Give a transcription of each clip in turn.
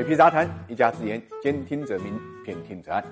水皮杂谈，一家之言，兼听则明，偏听则暗。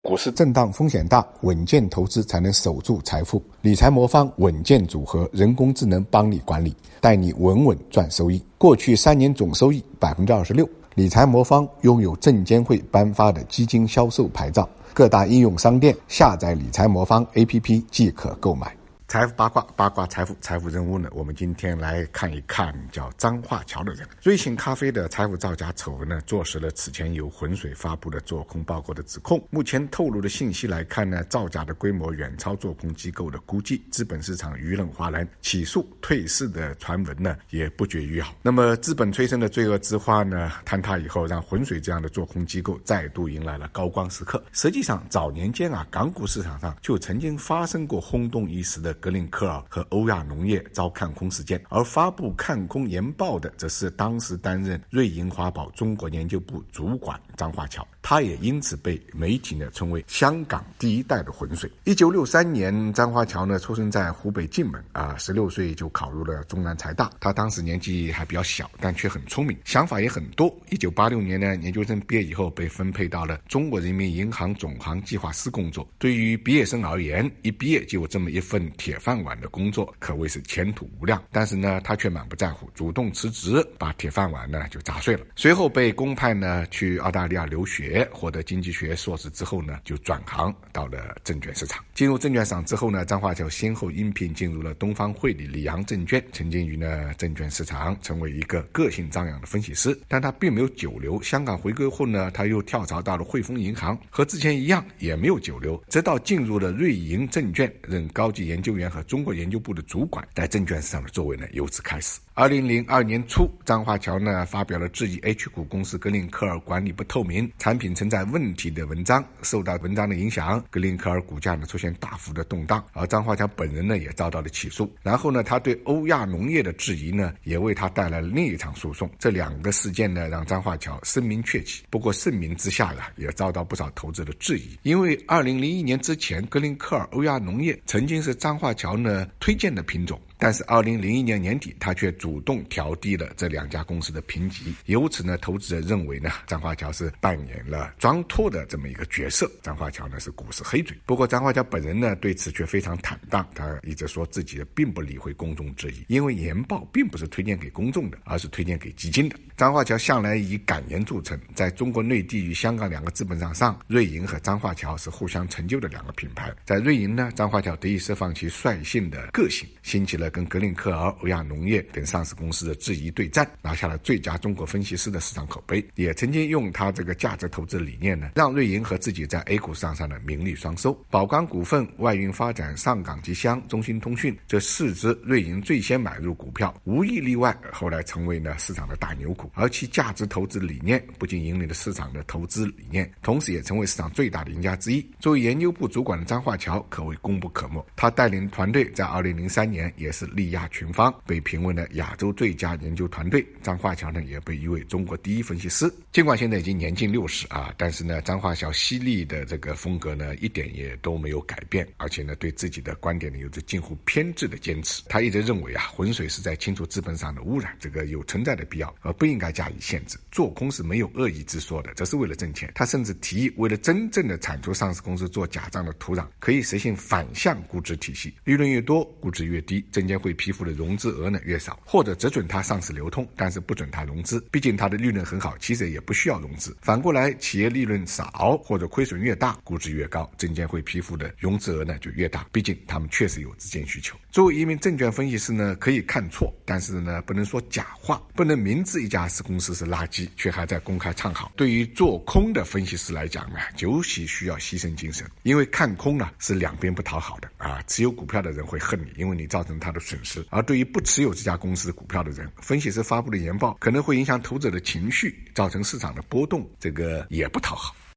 股市震荡风险大，稳健投资才能守住财富。理财魔方稳健组合，人工智能帮你管理，带你稳稳赚收益。过去三年总收益百分之二十六。理财魔方拥有证监会颁发的基金销售牌照，各大应用商店下载理财魔方 APP 即可购买。财富八卦，八卦财富，财富人物呢？我们今天来看一看叫张化桥的人。瑞幸咖啡的财务造假丑闻呢，坐实了此前由浑水发布的做空报告的指控。目前透露的信息来看呢，造假的规模远超做空机构的估计，资本市场舆论哗然，起诉退市的传闻呢也不绝于耳。那么资本催生的罪恶之花呢，坍塌以后，让浑水这样的做空机构再度迎来了高光时刻。实际上，早年间啊，港股市场上就曾经发生过轰动一时的。格林科尔和欧亚农业遭看空事件，而发布看空研报的，则是当时担任瑞银华宝中国研究部主管。张华桥。他也因此被媒体呢称为香港第一代的浑水。一九六三年，张华桥呢出生在湖北荆门啊，十六岁就考入了中南财大。他当时年纪还比较小，但却很聪明，想法也很多。一九八六年呢，研究生毕业以后被分配到了中国人民银行总行计划司工作。对于毕业生而言，一毕业就有这么一份铁饭碗的工作，可谓是前途无量。但是呢，他却满不在乎，主动辞职，把铁饭碗呢就砸碎了。随后被公派呢去澳大利利亚留学。获得经济学硕士之后呢，就转行到了证券市场。进入证券市场之后呢，张华桥先后应聘进入了东方汇理、里昂证券，曾经于呢证券市场成为一个个性张扬的分析师。但他并没有久留。香港回归后呢，他又跳槽到了汇丰银行，和之前一样，也没有久留。直到进入了瑞银证券，任高级研究员和中国研究部的主管，在证券市场的作为呢，由此开始。二零零二年初，张华桥呢发表了质疑 H 股公司格林科尔管理不透明、产品存在问题的文章。受到文章的影响，格林科尔股价呢出现大幅的动荡，而张华桥本人呢也遭到了起诉。然后呢，他对欧亚农业的质疑呢，也为他带来了另一场诉讼。这两个事件呢，让张华桥声名鹊起。不过盛名之下呀，也遭到不少投资的质疑，因为二零零一年之前，格林科尔欧亚农业曾经是张华桥呢推荐的品种。但是，二零零一年年底，他却主动调低了这两家公司的评级，由此呢，投资者认为呢，张华桥是扮演了装托的这么一个角色。张华桥呢是股市黑嘴。不过，张华桥本人呢对此却非常坦荡，他一直说自己并不理会公众质疑，因为研报并不是推荐给公众的，而是推荐给基金的。张华桥向来以敢言著称，在中国内地与香港两个资本市场上，瑞银和张华桥是互相成就的两个品牌。在瑞银呢，张华桥得以释放其率性的个性，兴起了。跟格林克尔、欧亚农业等上市公司的质疑对战，拿下了最佳中国分析师的市场口碑。也曾经用他这个价值投资理念呢，让瑞银和自己在 A 股上上的名利双收。宝钢股份、外运发展、上港吉祥、中兴通讯这四只瑞银最先买入股票，无一例外，后来成为呢市场的大牛股。而其价值投资理念不仅引领了市场的投资理念，同时也成为市场最大的赢家之一。作为研究部主管的张化桥可谓功不可没。他带领团队在2003年也是。是力压群芳，被评为了亚洲最佳研究团队。张化桥呢，也被誉为中国第一分析师。尽管现在已经年近六十啊，但是呢，张化桥犀利的这个风格呢，一点也都没有改变。而且呢，对自己的观点呢，有着近乎偏执的坚持。他一直认为啊，浑水是在清除资本上的污染，这个有存在的必要，而不应该加以限制。做空是没有恶意之说的，这是为了挣钱。他甚至提议，为了真正的铲除上市公司做假账的土壤，可以实行反向估值体系，利润越多，估值越低。证监会批复的融资额呢越少，或者只准他上市流通，但是不准他融资。毕竟他的利润很好，其实也不需要融资。反过来，企业利润少或者亏损越大，估值越高，证监会批复的融资额呢就越大。毕竟他们确实有资金需求。作为一名证券分析师呢，可以看错，但是呢不能说假话，不能明知一家是公司是垃圾，却还在公开唱好。对于做空的分析师来讲呢，尤其需要牺牲精神，因为看空呢是两边不讨好的啊。持有股票的人会恨你，因为你造成他的损失。而对于不持有这家公司股票的人，分析师发布的研报可能会影响投资者的情绪，造成市场的波动，这个也不讨好。